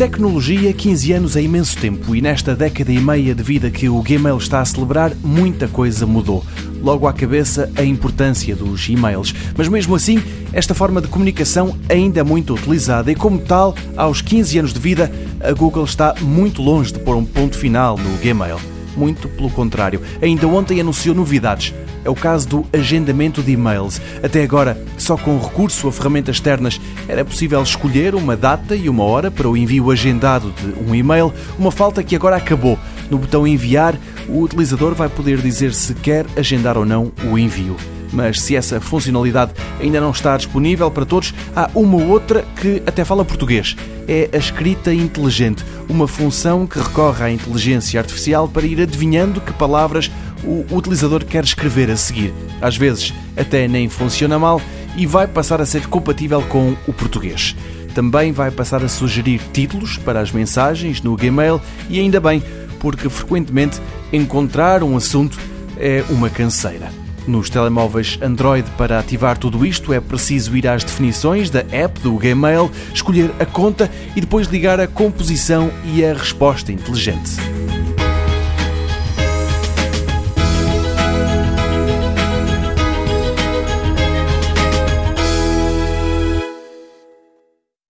Tecnologia, 15 anos é imenso tempo e nesta década e meia de vida que o Gmail está a celebrar, muita coisa mudou. Logo à cabeça, a importância dos e-mails. Mas mesmo assim, esta forma de comunicação ainda é muito utilizada e, como tal, aos 15 anos de vida, a Google está muito longe de pôr um ponto final no Gmail. Muito pelo contrário. Ainda ontem anunciou novidades. É o caso do agendamento de e-mails. Até agora, só com recurso a ferramentas externas era possível escolher uma data e uma hora para o envio agendado de um e-mail, uma falta que agora acabou. No botão enviar, o utilizador vai poder dizer se quer agendar ou não o envio. Mas se essa funcionalidade ainda não está disponível para todos, há uma outra que até fala português. É a escrita inteligente, uma função que recorre à inteligência artificial para ir adivinhando que palavras o utilizador quer escrever a seguir. Às vezes até nem funciona mal e vai passar a ser compatível com o português. Também vai passar a sugerir títulos para as mensagens no Gmail e ainda bem, porque frequentemente encontrar um assunto é uma canseira. Nos telemóveis Android, para ativar tudo isto, é preciso ir às definições da app do Gmail, escolher a conta e depois ligar a composição e a resposta inteligente.